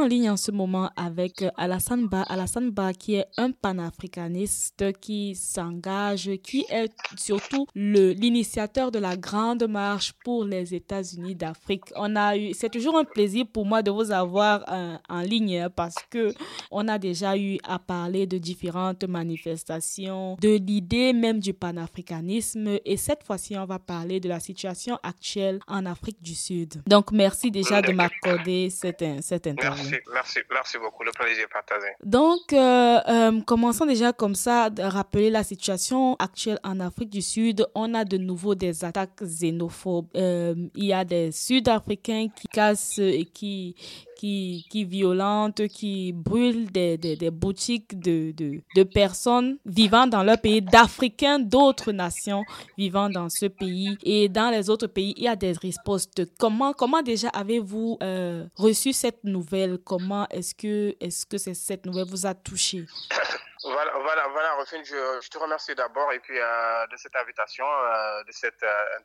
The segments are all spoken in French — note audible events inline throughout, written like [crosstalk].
en ligne en ce moment avec Alassane Ba. Alassane Ba qui est un panafricaniste qui s'engage, qui est surtout l'initiateur de la grande marche pour les États-Unis d'Afrique. On a eu, c'est toujours un plaisir pour moi de vous avoir euh, en ligne hein, parce que on a déjà eu à parler de différentes manifestations, de l'idée même du panafricanisme et cette fois-ci on va parler de la situation actuelle en Afrique du Sud. Donc merci déjà de m'accorder cette, cette interview. Merci, merci, beaucoup. Le plaisir partagé. Donc euh, euh, commençons déjà comme ça à rappeler la situation actuelle en Afrique du Sud. On a de nouveau des attaques xénophobes. il y a des Sud-Africains qui cassent et qui, qui, qui violentent, qui brûlent des, des, boutiques de, de, personnes vivant dans leur pays, d'Africains d'autres nations vivant dans ce pays. Et dans les autres pays, il y a des ripostes. Comment, comment déjà avez-vous euh, reçu cette nouvelle? Comment est-ce que, est-ce que cette nouvelle vous a touché? [coughs] voilà, voilà, voilà, Rufine, je, je te remercie d'abord et puis euh, de cette invitation, euh, de cette euh,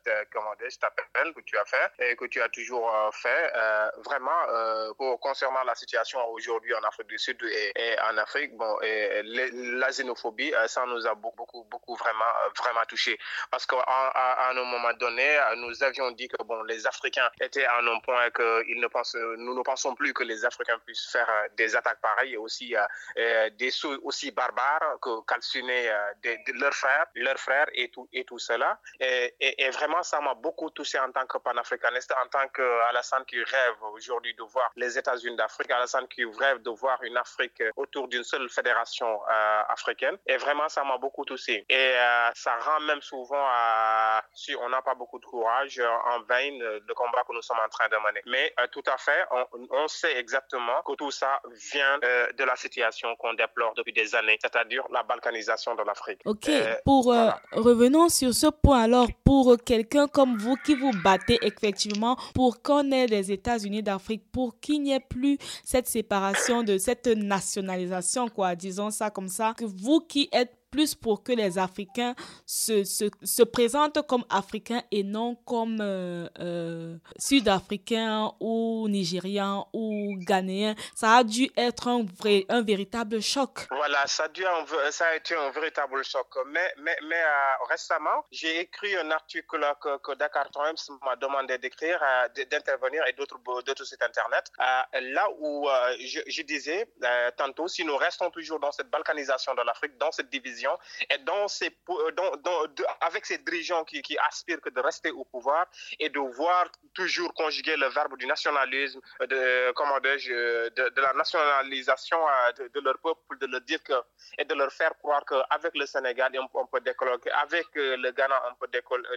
je t'appelle que tu as fait et que tu as toujours euh, fait. Euh, vraiment, euh, pour concernant la situation aujourd'hui en Afrique du Sud et, et en Afrique, bon, et la xénophobie, ça nous a beaucoup, beaucoup, beaucoup vraiment, vraiment touché parce qu'à à, un moment donné, nous avions dit que bon, les Africains étaient à un point que ils ne pensent, nous ne pensons plus que les Africains puissent faire des attaques pareilles et aussi des sauts aussi bas barbares que calciner euh, de, leurs frères, leurs frères et tout, et tout cela. Et, vraiment, ça m'a beaucoup touché en tant que panafricaniste, en tant qu'Alassane qui rêve aujourd'hui de voir les États-Unis d'Afrique, Alassane qui rêve de voir une Afrique autour d'une seule fédération euh, africaine. Et vraiment, ça m'a beaucoup touché. Et euh, ça rend même souvent, si on n'a pas beaucoup de courage, en vain le combat que nous sommes en train de mener. Mais tout à fait, on, sait exactement que tout ça vient de la situation qu'on déplore depuis des années c'est-à-dire la balkanisation de l'Afrique. Ok, euh, pour euh, revenons sur ce point alors, pour quelqu'un comme vous qui vous battez effectivement pour qu'on ait les États-Unis d'Afrique, pour qu'il n'y ait plus cette séparation de cette nationalisation, quoi, disons ça comme ça, que vous qui êtes plus pour que les Africains se, se, se présentent comme Africains et non comme euh, euh, Sud-Africains ou Nigérians ou Ghanéens. Ça a dû être un, vrai, un véritable choc. Voilà, ça a, dû ça a été un véritable choc. Mais, mais, mais euh, récemment, j'ai écrit un article que, Dakar Times m'a demandé d'écrire, d'intervenir et d'autres sites Internet, là où je, disais tantôt, si nous restons toujours dans cette balkanisation de l'Afrique, dans cette division, et dans ces, de, avec ces dirigeants qui, aspirent que de rester au pouvoir et de voir toujours conjuguer le verbe du nationalisme, de, comment de, de, la nationalisation de, leur peuple, de leur dire que, et de leur faire croire qu'avec le Sénégal, on, peut décoller, avec le Ghana, on peut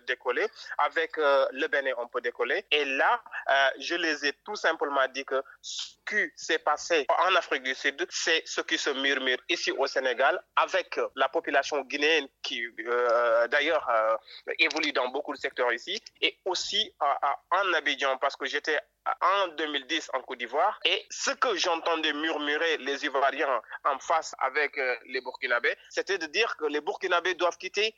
décoller, avec le Bénin, on peut décoller. Et là, euh, je les ai tout simplement dit que ce qui s'est passé en Afrique du Sud, c'est ce qui se murmure ici au Sénégal avec la population guinéenne qui, euh, d'ailleurs, euh, évolue dans beaucoup de secteurs ici, et aussi en Abidjan, parce que j'étais en 2010 en Côte d'Ivoire. Et ce que j'entendais murmurer les Ivoiriens en face avec euh, les Burkinabés, c'était de dire que les Burkinabés doivent quitter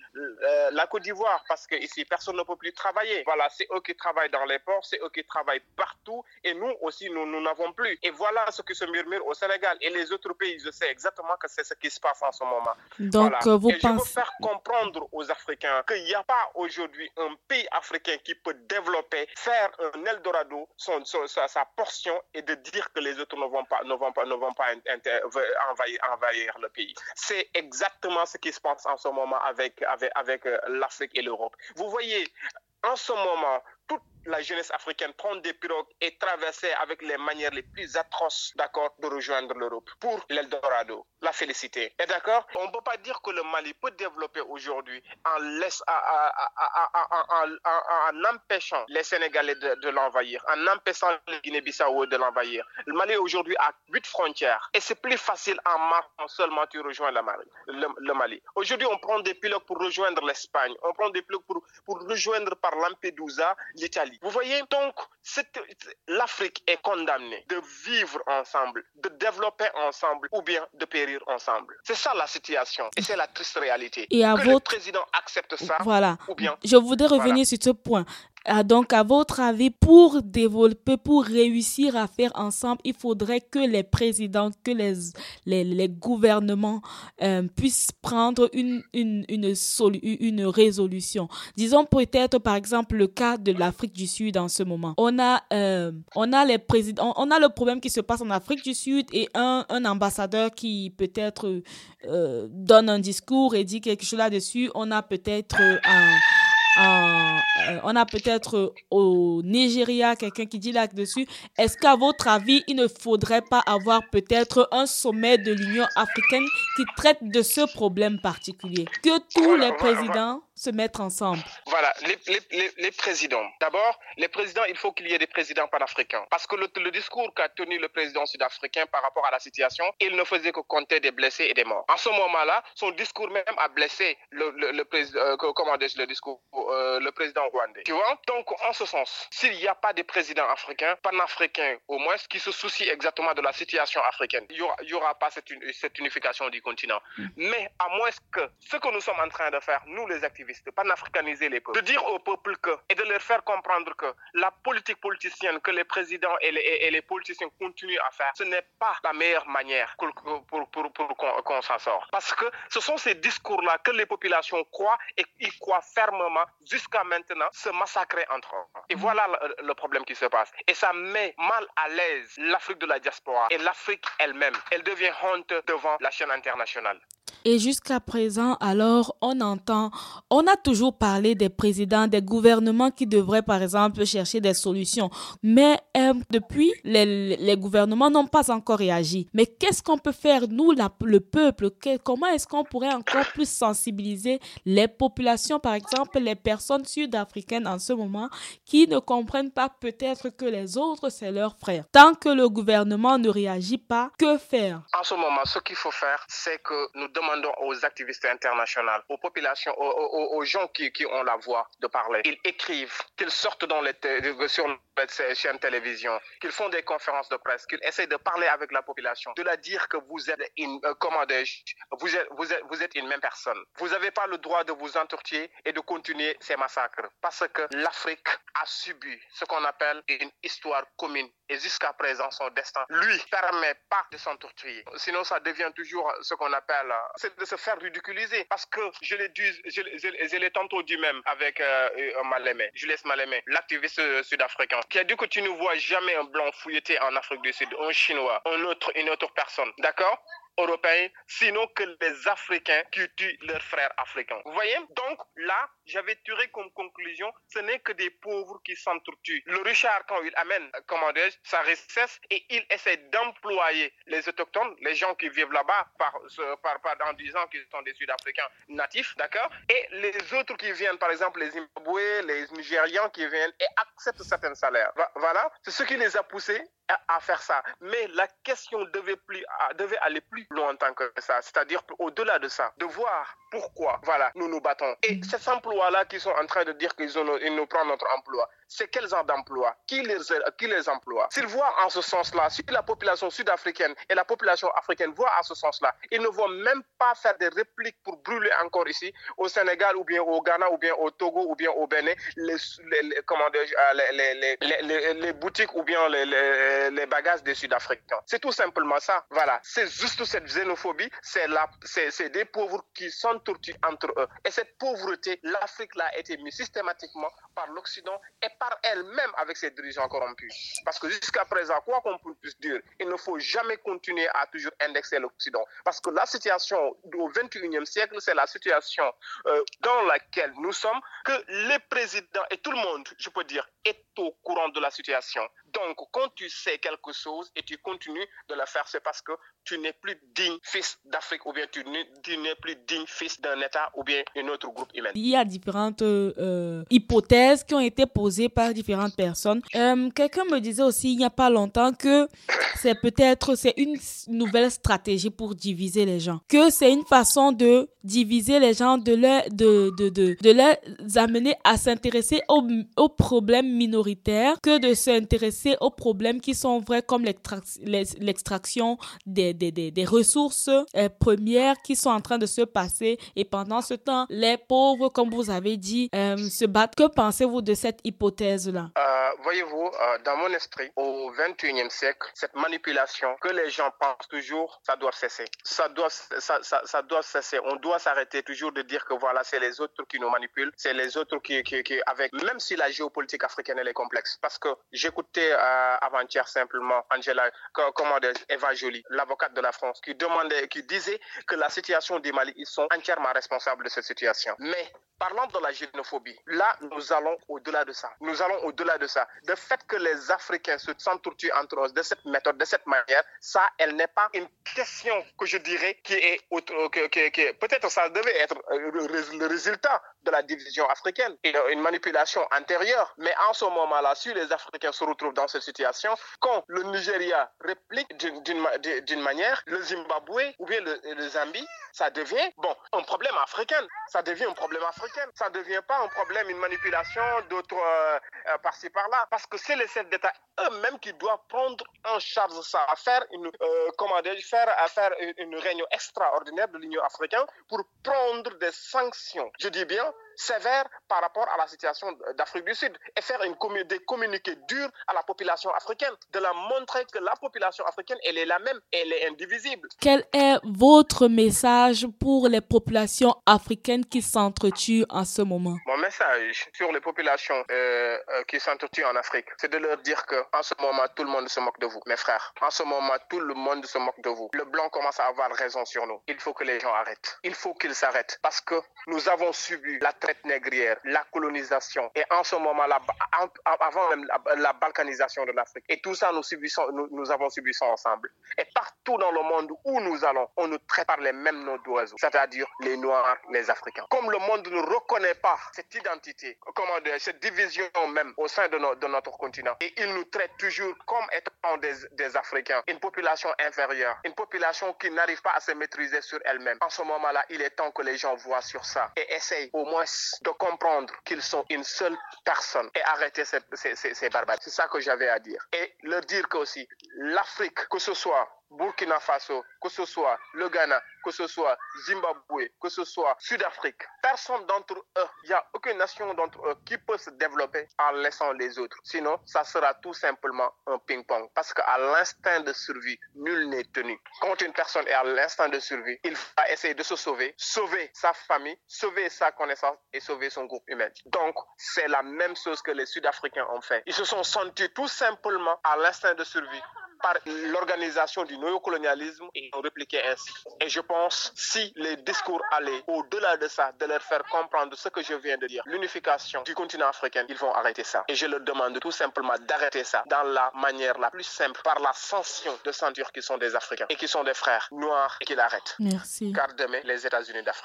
la Côte d'Ivoire parce que ici personne ne peut plus travailler. Voilà, c'est eux qui travaillent dans les ports, c'est eux qui travaillent partout, et nous aussi nous nous n'avons plus. Et voilà ce qui se murmure au Sénégal et les autres pays. Je sais exactement que c'est ce qui se passe en ce moment. Voilà. vous et pensez... je veux faire comprendre aux Africains qu'il n'y a pas aujourd'hui un pays africain qui peut développer, faire un Eldorado, son son, sa, sa, portion et de dire que les autres ne vont pas, ne vont pas, ne vont pas envahir, envahir le pays. C'est exactement ce qui se passe en ce moment avec, avec, avec l'Afrique et l'Europe. Vous voyez, en ce moment, toute la jeunesse africaine prend des pirogues et traverser avec les manières les plus atroces, d'accord, de rejoindre l'Europe pour l'Eldorado, la félicité. D'accord, on ne peut pas dire que le Mali peut développer aujourd'hui en, empêchant les Sénégalais de, l'envahir, en empêchant le Guinée-Bissau de l'envahir. Le Mali aujourd'hui a huit frontières et c'est plus facile en marchant seulement tu rejoins le Mali. Le, le Mali. Aujourd'hui, on prend des pilotes pour rejoindre l'Espagne, on prend des pilotes pour, pour rejoindre par Lampedusa l'Italie. Vous voyez, donc, l'Afrique est condamnée de vivre ensemble, de développer ensemble ou bien de périr ensemble. C'est ça la situation et c'est la triste réalité. Et à que votre... le président accepte ça voilà. ou bien... Je voudrais revenir voilà. sur ce point. Ah, donc, à votre avis, pour développer, pour réussir à faire ensemble, il faudrait que les présidents, que les, les, gouvernements euh, puissent prendre une, une, une, résolution. Disons peut-être, par exemple, le cas de l'Afrique du Sud en ce moment. On a, euh, on a les présidents, on a le problème qui se passe en Afrique du Sud et un, un ambassadeur qui peut-être euh, donne un discours et dit quelque chose là-dessus. On a peut-être un euh, on a peut-être au Nigeria quelqu'un qui dit là-dessus. Est-ce qu'à votre avis, il ne faudrait pas avoir peut-être un sommet de l'Union africaine qui traite de ce problème particulier? Que tous les présidents se mettre ensemble Voilà, les, les, les, présidents. D'abord, les présidents, il faut qu'il y ait des présidents panafricains. Parce que le, le discours qu'a tenu le président sud-africain par rapport à la situation, il ne faisait que compter des blessés et des morts. En ce moment-là, son discours même a blessé le, le, président, euh, comment le discours, euh, le président rwandais. Tu vois? Donc, en ce sens, s'il n'y a pas de président africain, panafricain au moins, qui se soucie exactement de la situation africaine, il n'y aura, aura, pas cette, cette, unification du continent. Mm. Mais à moins que ce que nous sommes en train de faire, nous les activistes, de panafricaniser les peuples, de dire aux peuples que, et de leur faire comprendre que la politique politicienne que les présidents et les, politiciens continuent à faire, ce n'est pas la meilleure manière pour, qu'on s'en sort. Parce que ce sont ces discours-là que les populations croient et ils croient fermement jusqu'à maintenant se massacrer entre eux. Et voilà le, le problème qui se passe. Et ça met mal à l'aise l'Afrique de la diaspora et l'Afrique elle-même. Elle devient honte devant la chaîne internationale. Et jusqu'à présent, alors, on entend, on a toujours parlé des présidents, des gouvernements qui devraient, par exemple, chercher des solutions. Mais euh, depuis, les, gouvernements n'ont pas encore réagi. Mais qu'est-ce qu'on peut faire, nous, le peuple? Comment est-ce qu'on pourrait encore plus sensibiliser les populations, par exemple, les personnes sud-africaines en ce moment, qui ne comprennent pas peut-être que les autres, c'est leurs frères? Tant que le gouvernement ne réagit pas, que faire? En ce moment, ce qu'il faut faire, c'est que nous demandons aux activistes internationaux, aux populations, aux, gens qui, ont la voix de parler. Ils écrivent, qu'ils sortent dans les sur les chaînes télévision, qu'ils font des conférences de presse, qu'ils essayent de parler avec la population, de la dire que vous êtes une, euh, comment vous êtes, vous êtes, vous êtes une même personne. Vous n'avez pas le droit de vous entortiller et de continuer ces massacres parce que l'Afrique a subi ce qu'on appelle une histoire commune et jusqu'à présent son destin lui permet pas de s'entortiller. Sinon ça devient toujours ce qu'on appelle c'est de se faire ridiculiser. Parce que je l'ai dit, je, je, l'ai tantôt dit même avec euh, Malémé, Julius Malémé, l'activiste sud-africain, qui a dit que tu ne vois jamais un blanc fouilleté en Afrique du Sud, un chinois, un autre, une autre personne. D'accord? Européens, sinon que les Africains qui tuent leurs frères africains. Vous voyez? Donc là, j'avais tiré comme conclusion, ce n'est que des pauvres qui s'entretuent. Le Richard, quand il amène, comment dire, sa richesse et il essaie d'employer les autochtones, les gens qui vivent là-bas, par, par, par, en disant qu'ils sont des Sud-Africains natifs, d'accord? Et les autres qui viennent, par exemple les Zimbabwe, les Nigérians qui viennent et acceptent certains salaires. Voilà, c'est ce qui les a poussés à, faire ça. Mais la question devait, plus, devait aller plus longtemps que ça, c'est-à-dire au-delà de ça, de voir pourquoi, voilà, nous nous battons. Et ces emplois-là qui sont en train de dire qu'ils ils nous prennent notre emploi, c'est quels genre d'emploi qui les, qui les emploie? S'ils voient en ce sens-là, si la population sud-africaine et la population africaine voient en ce sens-là, ils ne vont même pas faire des répliques pour brûler encore ici, au Sénégal ou bien au Ghana ou bien au Togo ou bien au Bénin, les, les, comment les, les, les, boutiques ou bien les, les, bagages des Sud-Africains. C'est tout simplement ça. Voilà. C'est juste cette xénophobie, c'est des pauvres qui s'entortuent entre eux. Et cette pauvreté, l'Afrique l'a été mise systématiquement par l'Occident et par elle-même avec ses dirigeants corrompus. Parce que jusqu'à présent, quoi qu'on puisse dire, il ne faut jamais continuer à toujours indexer l'Occident. Parce que la situation au 21e siècle, c'est la situation euh, dans laquelle nous sommes, que les présidents et tout le monde, je peux dire, est au courant de la situation. Donc, quand tu sais quelque chose et tu continues de le faire, c'est parce que tu n'es plus digne fils d'Afrique ou bien tu n'es plus digne fils d'un État ou bien un autre groupe. Il y a différentes euh, hypothèses qui ont été posées par différentes personnes. Euh, quelqu'un me disait aussi il n'y a pas longtemps que c'est peut-être une nouvelle stratégie pour diviser les gens, que c'est une façon de diviser les gens, de les amener à s'intéresser aux, aux problèmes minoritaires que de s'intéresser aux problèmes qui sont vrais comme l'extraction des, ressources euh, premières qui sont en train de se passer et pendant ce temps, les pauvres, comme vous avez dit, euh, se battent. Que pensez-vous de cette hypothèse-là? Voyez-vous, dans mon esprit, au 21e siècle, cette manipulation que les gens pensent toujours, ça doit cesser. Ça doit, ça, ça, ça doit cesser. On doit s'arrêter toujours de dire que voilà, c'est les autres qui nous manipulent, c'est les autres qui, qui, avec, même si la géopolitique africaine, elle est complexe. Parce que j'écoutais avant-hier simplement Angela, comment dire, Eva Joly, l'avocate de la France, qui demandait, qui disait que la situation du Mali, ils sont entièrement responsables de cette situation. Mais parlant de la xénophobie, là, nous allons au-delà de ça. Nous allons au-delà de ça. Le fait que les Africains se s'entretuent entre eux de cette méthode, de cette manière, ça, elle n'est pas une question que je dirais qui est, que, que, que peut-être ça devait être euh, le résultat de la division africaine et une manipulation antérieure. Mais en ce moment-là, si les Africains se retrouvent dans cette situation, quand le Nigeria réplique d'une manière, le Zimbabwe ou bien le, Zambie, ça devient, bon, un problème africain. Ça devient un problème africain. Ça ne devient pas un problème, une manipulation d'autres euh, euh, par-ci par-là. Parce que c'est les chefs d'État eux-mêmes qui doivent prendre en charge ça, à faire euh, faire une réunion extraordinaire de l'Union africaine pour prendre des sanctions. Je dis bien sévère par rapport à la situation d'Afrique du Sud et faire une des communiqués durs à la population africaine, de la montrer que la population africaine, elle est la même, elle est indivisible. Quel est votre message pour les populations africaines qui s'entretuent en ce moment? Mon message sur les populations euh, euh, qui s'entretuent en Afrique, c'est de leur dire que en ce moment, tout le monde se moque de vous, mes frères. En ce moment, tout le monde se moque de vous. Le blanc commence à avoir raison sur nous. Il faut que les gens arrêtent. Il faut qu'ils s'arrêtent parce que nous avons subi la traite négrière, la colonisation et en ce moment, là, avant même la, balkanisation de l'Afrique. Et tout ça, nous, subissons, nous, avons subi ensemble. Et partout dans le monde où nous allons, on nous traite par les mêmes noms d'oiseaux, c'est-à-dire les Noirs, les Africains. Comme le monde ne reconnaît pas cette identité, comment dire, cette division même au sein de, de, notre continent, et il nous traite toujours comme étant des, des Africains, une population inférieure, une population qui n'arrive pas à se maîtriser sur elle-même. En ce moment-là, il est temps que les gens voient sur ça et essayent au moins de comprendre qu'ils sont une seule personne et arrêter ces, ces, ces, ces barbaries. C'est ça que j'avais à dire. Et leur dire que aussi l'Afrique, que ce soit Burkina Faso, que ce soit le Ghana, que ce soit Zimbabwe, que ce soit Sud-Afrique, personne d'entre eux, il n'y a aucune nation d'entre eux qui peut se développer en laissant les autres. Sinon, ça sera tout simplement un ping-pong. Parce qu'à l'instinct de survie, nul n'est tenu. Quand une personne est à l'instinct de survie, il va essayer de se sauver, sauver sa famille, sauver sa connaissance et sauver son groupe humain. Donc, c'est la même chose que les Sud-Africains ont fait. Ils se sont sentis tout simplement à l'instinct de survie par l'organisation du néocolonialisme et ont répliqué ainsi. Et je pense, si les discours allaient au-delà de ça, de leur faire comprendre ce que je viens de dire, l'unification du continent africain, ils vont arrêter ça. Et je leur demande tout simplement d'arrêter ça dans la manière la plus simple, par la sanction de sentir qu'ils sont des Africains et qu'ils sont des frères noirs et qu'ils arrêtent. Merci. Car demain, les États-Unis d'Afrique.